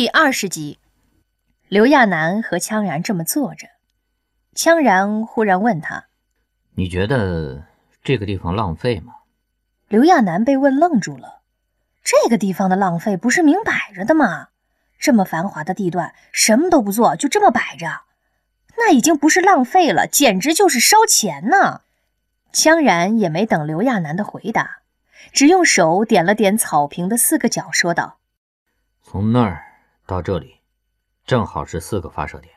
第二十集，刘亚楠和羌然这么坐着，羌然忽然问他：“你觉得这个地方浪费吗？”刘亚楠被问愣住了。这个地方的浪费不是明摆着的吗？这么繁华的地段，什么都不做，就这么摆着，那已经不是浪费了，简直就是烧钱呢。羌然也没等刘亚楠的回答，只用手点了点草坪的四个角，说道：“从那儿。”到这里，正好是四个发射点，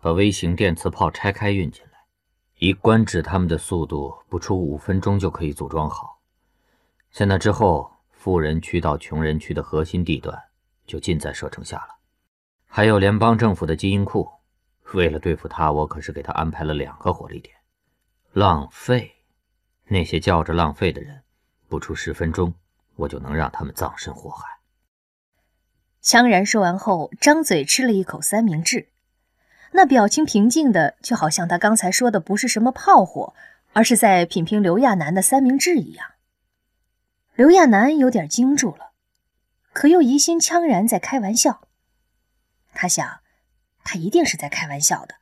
把微型电磁炮拆开运进来，以官职他们的速度，不出五分钟就可以组装好。在那之后，富人区到穷人区的核心地段就尽在射程下了。还有联邦政府的基因库，为了对付他，我可是给他安排了两个火力点。浪费，那些叫着浪费的人，不出十分钟，我就能让他们葬身火海。羌然说完后，张嘴吃了一口三明治，那表情平静的，就好像他刚才说的不是什么炮火，而是在品评刘亚楠的三明治一样。刘亚楠有点惊住了，可又疑心羌然在开玩笑。他想，他一定是在开玩笑的，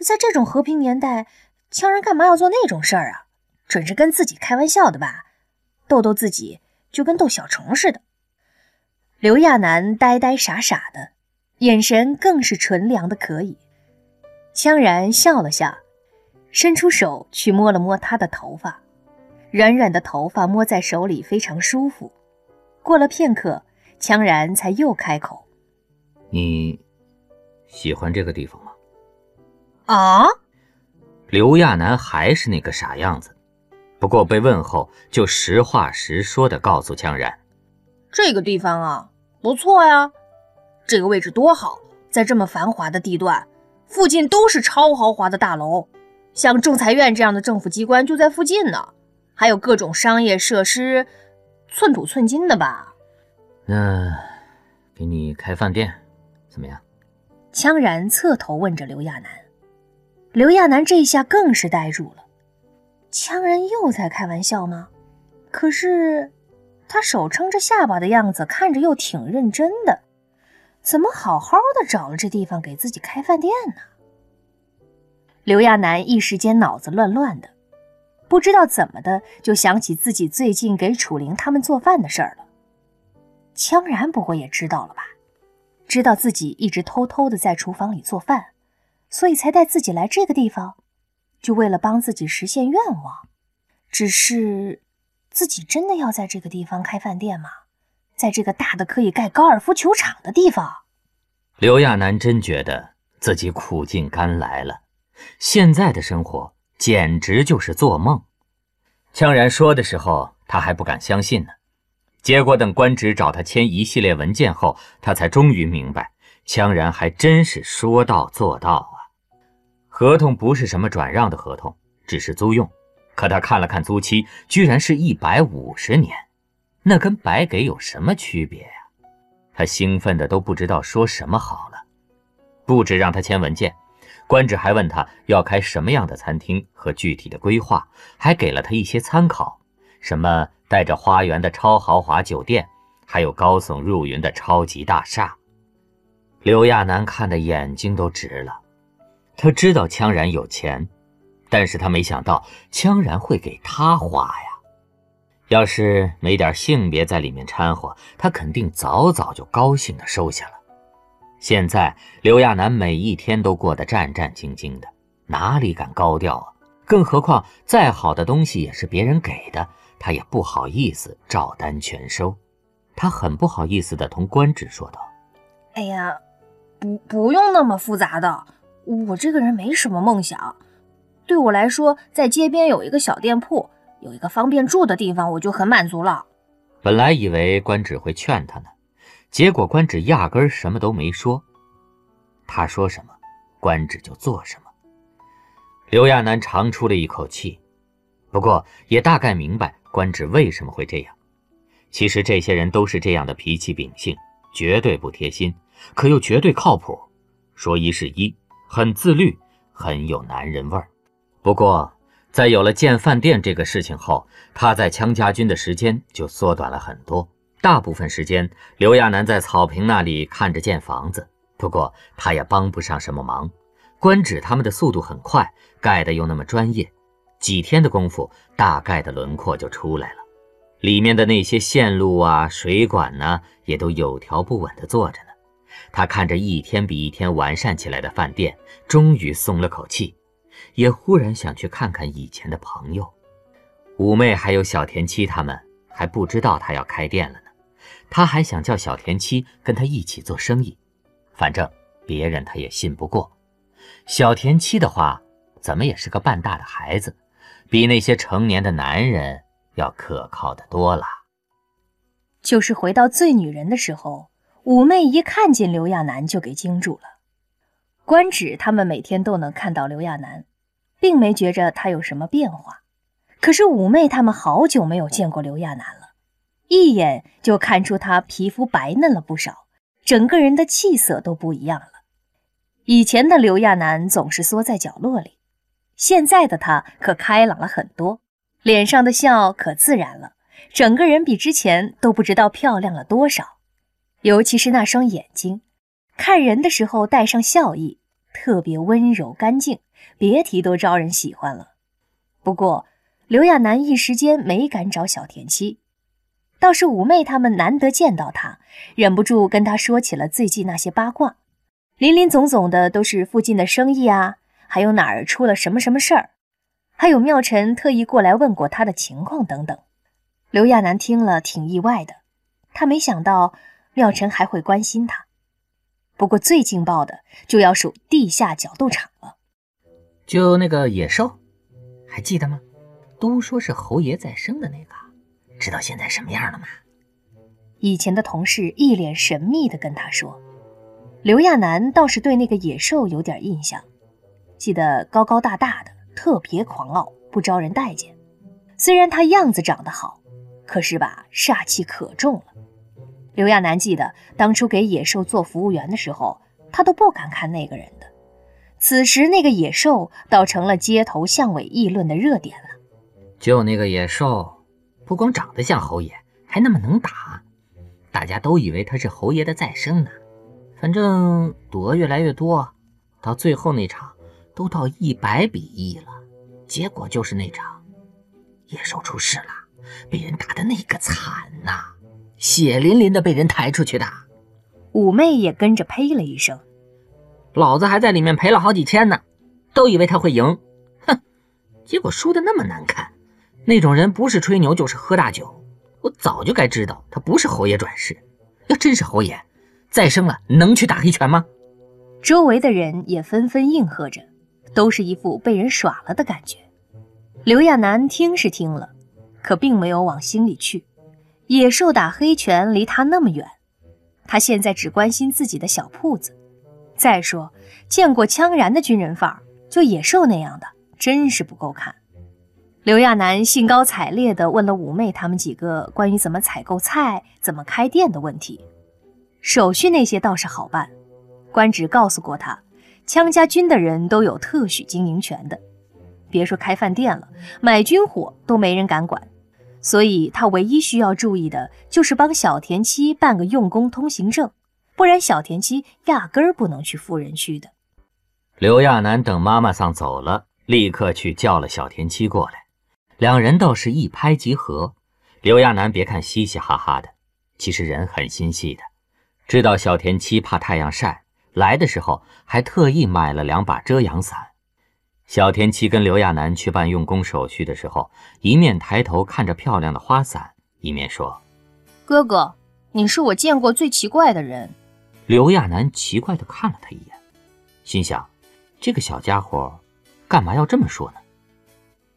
在这种和平年代，羌然干嘛要做那种事儿啊？准是跟自己开玩笑的吧，逗逗自己，就跟逗小虫似的。刘亚楠呆呆傻傻的，眼神更是纯良的可以。羌然笑了笑，伸出手去摸了摸他的头发，软软的头发摸在手里非常舒服。过了片刻，羌然才又开口：“你喜欢这个地方吗？”啊！刘亚楠还是那个傻样子，不过被问后就实话实说的告诉羌然。这个地方啊，不错呀，这个位置多好，在这么繁华的地段，附近都是超豪华的大楼，像仲裁院这样的政府机关就在附近呢，还有各种商业设施，寸土寸金的吧。那给你开饭店，怎么样？羌然侧头问着刘亚楠，刘亚楠这下更是呆住了，羌然又在开玩笑吗？可是。他手撑着下巴的样子，看着又挺认真的，怎么好好的找了这地方给自己开饭店呢？刘亚楠一时间脑子乱乱的，不知道怎么的就想起自己最近给楚灵他们做饭的事儿了。羌然不过也知道了吧？知道自己一直偷偷的在厨房里做饭，所以才带自己来这个地方，就为了帮自己实现愿望。只是。自己真的要在这个地方开饭店吗？在这个大的可以盖高尔夫球场的地方？刘亚楠真觉得自己苦尽甘来了，现在的生活简直就是做梦。羌然说的时候，他还不敢相信呢。结果等官职找他签一系列文件后，他才终于明白，羌然还真是说到做到啊。合同不是什么转让的合同，只是租用。可他看了看租期，居然是一百五十年，那跟白给有什么区别呀？他兴奋的都不知道说什么好了。不止让他签文件，官职还问他要开什么样的餐厅和具体的规划，还给了他一些参考，什么带着花园的超豪华酒店，还有高耸入云的超级大厦。刘亚楠看的眼睛都直了，他知道羌然有钱。但是他没想到羌然会给他花呀！要是没点性别在里面掺和，他肯定早早就高兴的收下了。现在刘亚楠每一天都过得战战兢兢的，哪里敢高调啊？更何况再好的东西也是别人给的，他也不好意思照单全收。他很不好意思的同官职说道：“哎呀，不不用那么复杂的，我这个人没什么梦想。”对我来说，在街边有一个小店铺，有一个方便住的地方，我就很满足了。本来以为官职会劝他呢，结果官职压根儿什么都没说。他说什么，官职就做什么。刘亚楠长出了一口气，不过也大概明白官职为什么会这样。其实这些人都是这样的脾气秉性，绝对不贴心，可又绝对靠谱，说一是一，很自律，很有男人味儿。不过，在有了建饭店这个事情后，他在羌家军的时间就缩短了很多，大部分时间，刘亚楠在草坪那里看着建房子，不过他也帮不上什么忙。官职他们的速度很快，盖的又那么专业，几天的功夫，大概的轮廓就出来了。里面的那些线路啊、水管呢，也都有条不紊地做着呢。他看着一天比一天完善起来的饭店，终于松了口气，也忽然想去看看以前的朋友。五妹还有小田七他们还不知道他要开店了呢。他还想叫小田七跟他一起做生意，反正别人他也信不过。小田七的话，怎么也是个半大的孩子，比那些成年的男人要可靠的多了。就是回到醉女人的时候，五妹一看见刘亚楠就给惊住了。官职他们每天都能看到刘亚楠，并没觉着他有什么变化。可是五妹他们好久没有见过刘亚楠了，一眼就看出他皮肤白嫩了不少，整个人的气色都不一样了。以前的刘亚楠总是缩在角落里，现在的他可开朗了很多，脸上的笑可自然了，整个人比之前都不知道漂亮了多少。尤其是那双眼睛，看人的时候带上笑意，特别温柔干净，别提多招人喜欢了。不过刘亚楠一时间没敢找小田七，倒是五妹他们难得见到他，忍不住跟他说起了最近那些八卦。林林总总的都是附近的生意啊，还有哪儿出了什么什么事儿，还有妙晨特意过来问过他的情况等等。刘亚楠听了挺意外的，他没想到妙晨还会关心他。不过最劲爆的就要数地下角斗场了，就那个野兽，还记得吗？都说是侯爷再生的那个，知道现在什么样了吗？以前的同事一脸神秘的跟他说。刘亚楠倒是对那个野兽有点印象，记得高高大大的，特别狂傲，不招人待见。虽然他样子长得好，可是吧，煞气可重了。刘亚楠记得当初给野兽做服务员的时候，他都不敢看那个人的。此时那个野兽倒成了街头巷尾议论的热点了。就那个野兽，不光长得像侯爷，还那么能打，大家都以为他是侯爷的再生呢。反正赌额越来越多，到最后那场都到一百比一了，结果就是那场野兽出事了，被人打的那个惨呐，血淋淋的被人抬出去的。五妹也跟着呸了一声，老子还在里面赔了好几千呢，都以为他会赢，哼，结果输的那么难看。那种人不是吹牛就是喝大酒，我早就该知道他不是侯爷转世，要真是侯爷。再生了能去打黑拳吗？周围的人也纷纷应和着，都是一副被人耍了的感觉。刘亚楠听是听了，可并没有往心里去。野兽打黑拳离他那么远，他现在只关心自己的小铺子。再说，见过羌然的军人范儿，就野兽那样的，真是不够看。刘亚楠兴高采烈地问了五妹他们几个关于怎么采购菜、怎么开店的问题。手续那些倒是好办，官职告诉过他，羌家军的人都有特许经营权的，别说开饭店了，买军火都没人敢管。所以他唯一需要注意的就是帮小田七办个用工通行证，不然小田七压根儿不能去富人区的。刘亚楠等妈妈桑走了，立刻去叫了小田七过来，两人倒是一拍即合。刘亚楠别看嘻嘻哈哈的，其实人很心细的。知道小田七怕太阳晒，来的时候还特意买了两把遮阳伞。小田七跟刘亚楠去办用工手续的时候，一面抬头看着漂亮的花伞，一面说：“哥哥，你是我见过最奇怪的人。”刘亚楠奇怪地看了他一眼，心想：这个小家伙干嘛要这么说呢？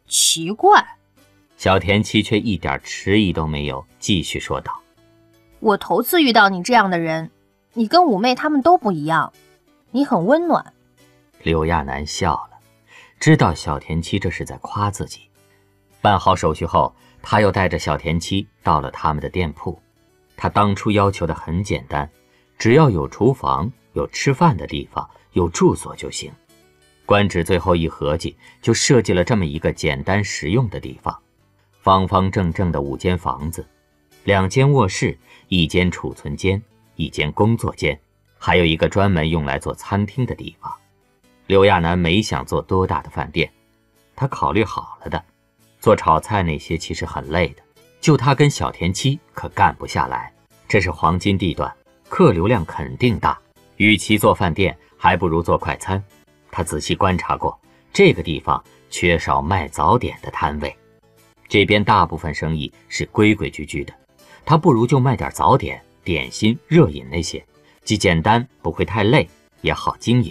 奇怪。小田七却一点迟疑都没有，继续说道。我头次遇到你这样的人，你跟五妹他们都不一样，你很温暖。刘亚楠笑了，知道小田七这是在夸自己。办好手续后，他又带着小田七到了他们的店铺。他当初要求的很简单，只要有厨房、有吃饭的地方、有住所就行。官职最后一合计，就设计了这么一个简单实用的地方，方方正正的五间房子。两间卧室，一间储存间，一间工作间，还有一个专门用来做餐厅的地方。刘亚楠没想做多大的饭店，他考虑好了的。做炒菜那些其实很累的，就他跟小田七可干不下来。这是黄金地段，客流量肯定大。与其做饭店，还不如做快餐。他仔细观察过，这个地方缺少卖早点的摊位，这边大部分生意是规规矩矩的。他不如就卖点早点、点心、热饮那些，既简单不会太累，也好经营。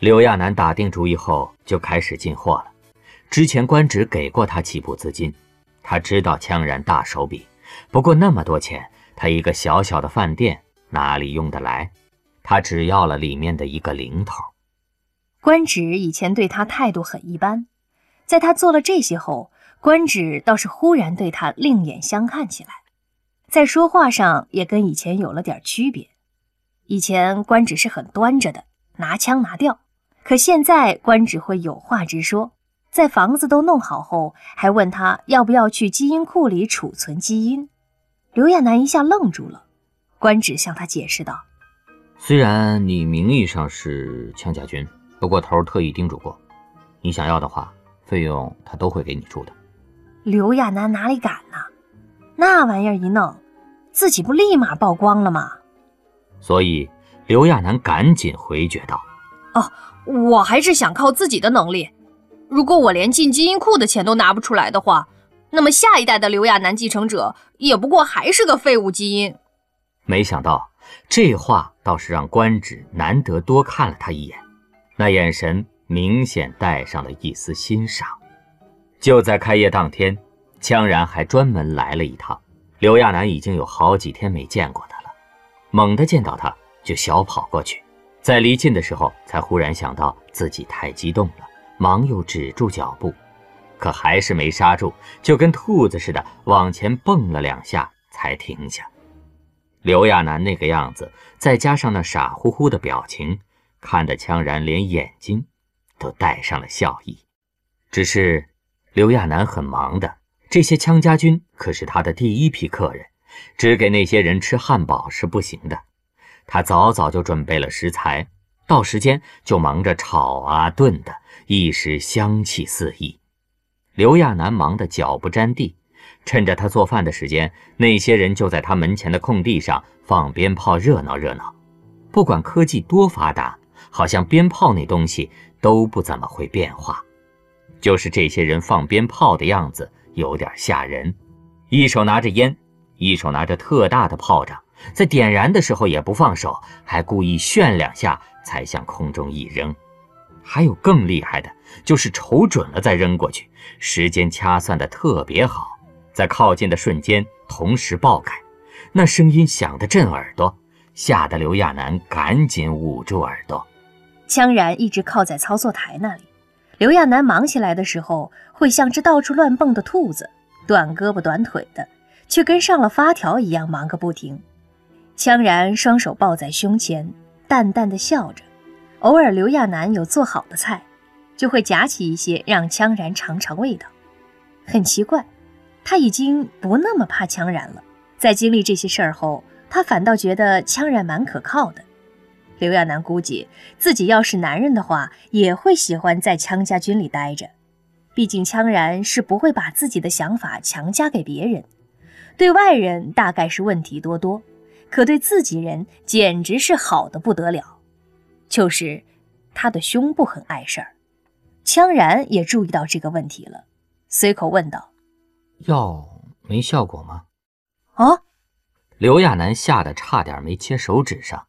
刘亚楠打定主意后，就开始进货了。之前官职给过他起步资金，他知道羌然大手笔，不过那么多钱，他一个小小的饭店哪里用得来？他只要了里面的一个零头。官职以前对他态度很一般，在他做了这些后，官职倒是忽然对他另眼相看起来，在说话上也跟以前有了点区别。以前官职是很端着的，拿腔拿调，可现在官职会有话直说。在房子都弄好后，还问他要不要去基因库里储存基因。刘亚楠一下愣住了。官职向他解释道：“虽然你名义上是羌甲军，不过头特意叮嘱过，你想要的话，费用他都会给你出的。”刘亚楠哪里敢呢？那玩意儿一弄，自己不立马曝光了吗？所以刘亚楠赶紧回绝道：“哦，我还是想靠自己的能力。”如果我连进基因库的钱都拿不出来的话，那么下一代的刘亚楠继承者也不过还是个废物基因。没想到这话倒是让官职难得多看了他一眼，那眼神明显带上了一丝欣赏。就在开业当天，羌然还专门来了一趟。刘亚楠已经有好几天没见过他了，猛地见到他就小跑过去，在离近的时候才忽然想到自己太激动了。忙又止住脚步，可还是没刹住，就跟兔子似的往前蹦了两下才停下。刘亚楠那个样子，再加上那傻乎乎的表情，看得羌然连眼睛都带上了笑意。只是刘亚楠很忙的，这些羌家军可是他的第一批客人，只给那些人吃汉堡是不行的。他早早就准备了食材。到时间就忙着炒啊炖的，一时香气四溢。刘亚楠忙得脚不沾地，趁着他做饭的时间，那些人就在他门前的空地上放鞭炮，热闹热闹。不管科技多发达，好像鞭炮那东西都不怎么会变化。就是这些人放鞭炮的样子有点吓人，一手拿着烟，一手拿着特大的炮仗，在点燃的时候也不放手，还故意炫两下。才向空中一扔，还有更厉害的，就是瞅准了再扔过去，时间掐算的特别好，在靠近的瞬间同时爆开，那声音响得震耳朵，吓得刘亚楠赶紧捂住耳朵。羌然一直靠在操作台那里，刘亚楠忙起来的时候，会像只到处乱蹦的兔子，短胳膊短腿的，却跟上了发条一样忙个不停。羌然双手抱在胸前。淡淡的笑着，偶尔刘亚楠有做好的菜，就会夹起一些让羌然尝尝味道。很奇怪，他已经不那么怕羌然了。在经历这些事儿后，他反倒觉得羌然蛮可靠的。刘亚楠估计自己要是男人的话，也会喜欢在羌家军里待着。毕竟羌然是不会把自己的想法强加给别人，对外人大概是问题多多。可对自己人简直是好的不得了，就是他的胸部很碍事儿。羌然也注意到这个问题了，随口问道：“药没效果吗？”啊！刘亚楠吓得差点没切手指上，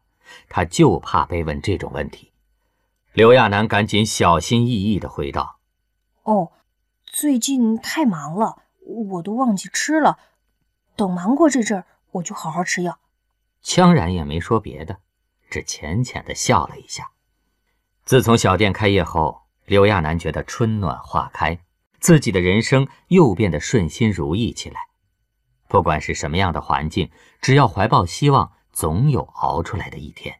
他就怕被问这种问题。刘亚楠赶紧小心翼翼地回道：“哦，最近太忙了，我都忘记吃了。等忙过这阵儿，我就好好吃药。”羌然也没说别的，只浅浅的笑了一下。自从小店开业后，刘亚楠觉得春暖花开，自己的人生又变得顺心如意起来。不管是什么样的环境，只要怀抱希望，总有熬出来的一天。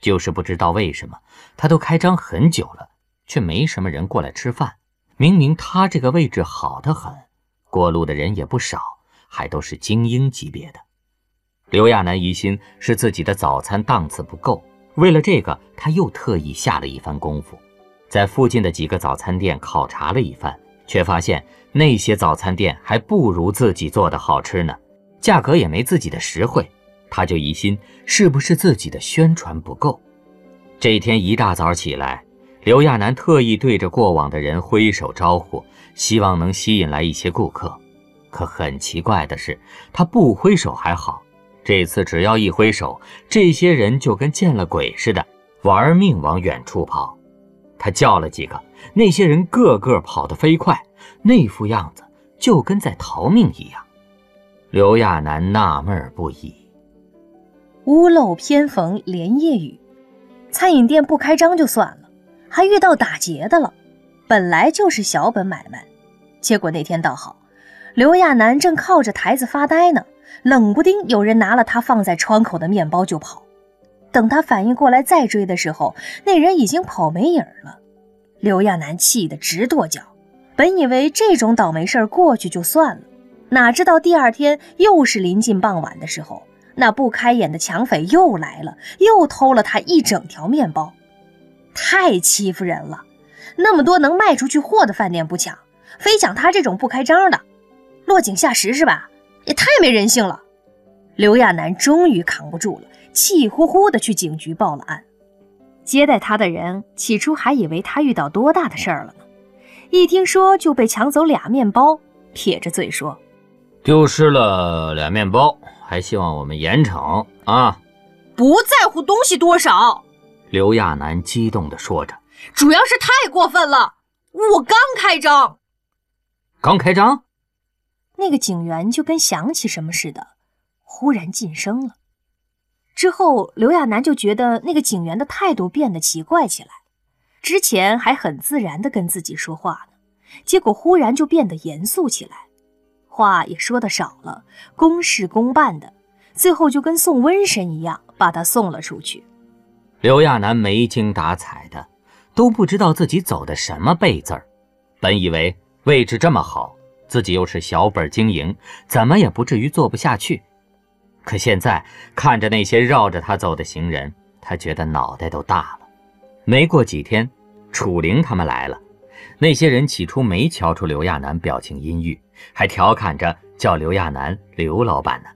就是不知道为什么，他都开张很久了，却没什么人过来吃饭。明明他这个位置好得很，过路的人也不少。还都是精英级别的。刘亚楠疑心是自己的早餐档次不够，为了这个，他又特意下了一番功夫，在附近的几个早餐店考察了一番，却发现那些早餐店还不如自己做的好吃呢，价格也没自己的实惠。他就疑心是不是自己的宣传不够。这一天一大早起来，刘亚楠特意对着过往的人挥手招呼，希望能吸引来一些顾客。可很奇怪的是，他不挥手还好。这次只要一挥手，这些人就跟见了鬼似的，玩命往远处跑。他叫了几个，那些人个个跑得飞快，那副样子就跟在逃命一样。刘亚楠纳闷不已：屋漏偏逢连夜雨，餐饮店不开张就算了，还遇到打劫的了。本来就是小本买卖，结果那天倒好，刘亚楠正靠着台子发呆呢。冷不丁，有人拿了他放在窗口的面包就跑。等他反应过来再追的时候，那人已经跑没影了。刘亚楠气得直跺脚。本以为这种倒霉事儿过去就算了，哪知道第二天又是临近傍晚的时候，那不开眼的抢匪又来了，又偷了他一整条面包。太欺负人了！那么多能卖出去货的饭店不抢，非抢他这种不开张的，落井下石是吧？也太没人性了！刘亚楠终于扛不住了，气呼呼地去警局报了案。接待他的人起初还以为他遇到多大的事儿了呢，一听说就被抢走俩面包，撇着嘴说：“丢失了俩面包，还希望我们严惩啊！”不在乎东西多少，刘亚楠激动地说着：“主要是太过分了，我刚开张，刚开张。”那个警员就跟想起什么似的，忽然噤声了。之后，刘亚楠就觉得那个警员的态度变得奇怪起来。之前还很自然地跟自己说话呢，结果忽然就变得严肃起来，话也说的少了，公事公办的。最后就跟送瘟神一样，把他送了出去。刘亚楠没精打采的，都不知道自己走的什么背字儿。本以为位置这么好。自己又是小本经营，怎么也不至于做不下去。可现在看着那些绕着他走的行人，他觉得脑袋都大了。没过几天，楚灵他们来了。那些人起初没瞧出刘亚楠表情阴郁，还调侃着叫刘亚楠“刘老板”呢。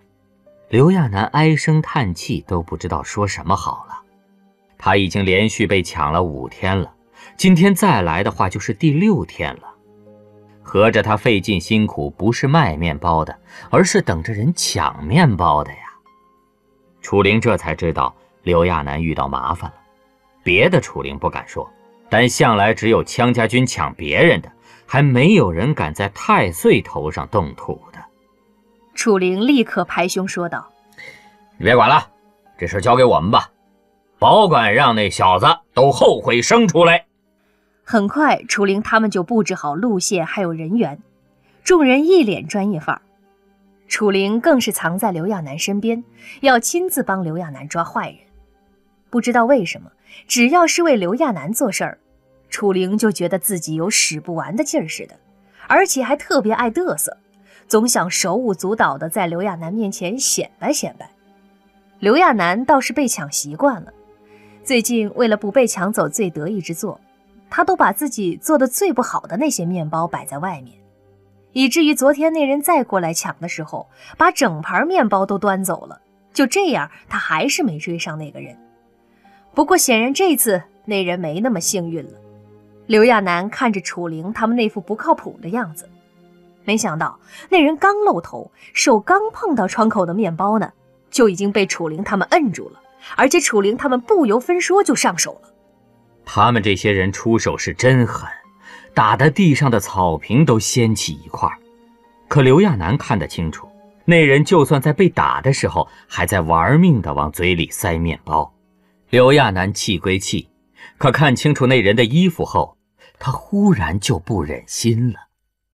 刘亚楠唉声叹气，都不知道说什么好了。他已经连续被抢了五天了，今天再来的话就是第六天了。合着他费尽辛苦，不是卖面包的，而是等着人抢面包的呀。楚灵这才知道刘亚楠遇到麻烦了。别的楚灵不敢说，但向来只有羌家军抢别人的，还没有人敢在太岁头上动土的。楚灵立刻拍胸说道：“你别管了，这事交给我们吧，保管让那小子都后悔生出来。”很快，楚灵他们就布置好路线，还有人员，众人一脸专业范儿。楚灵更是藏在刘亚楠身边，要亲自帮刘亚楠抓坏人。不知道为什么，只要是为刘亚楠做事儿，楚灵就觉得自己有使不完的劲儿似的，而且还特别爱嘚瑟，总想手舞足蹈地在刘亚楠面前显摆显摆。刘亚楠倒是被抢习惯了，最近为了不被抢走最得意之作。他都把自己做的最不好的那些面包摆在外面，以至于昨天那人再过来抢的时候，把整盘面包都端走了。就这样，他还是没追上那个人。不过显然这次那人没那么幸运了。刘亚楠看着楚灵他们那副不靠谱的样子，没想到那人刚露头，手刚碰到窗口的面包呢，就已经被楚灵他们摁住了，而且楚灵他们不由分说就上手了。他们这些人出手是真狠，打得地上的草坪都掀起一块。可刘亚楠看得清楚，那人就算在被打的时候，还在玩命的往嘴里塞面包。刘亚楠气归气，可看清楚那人的衣服后，他忽然就不忍心了。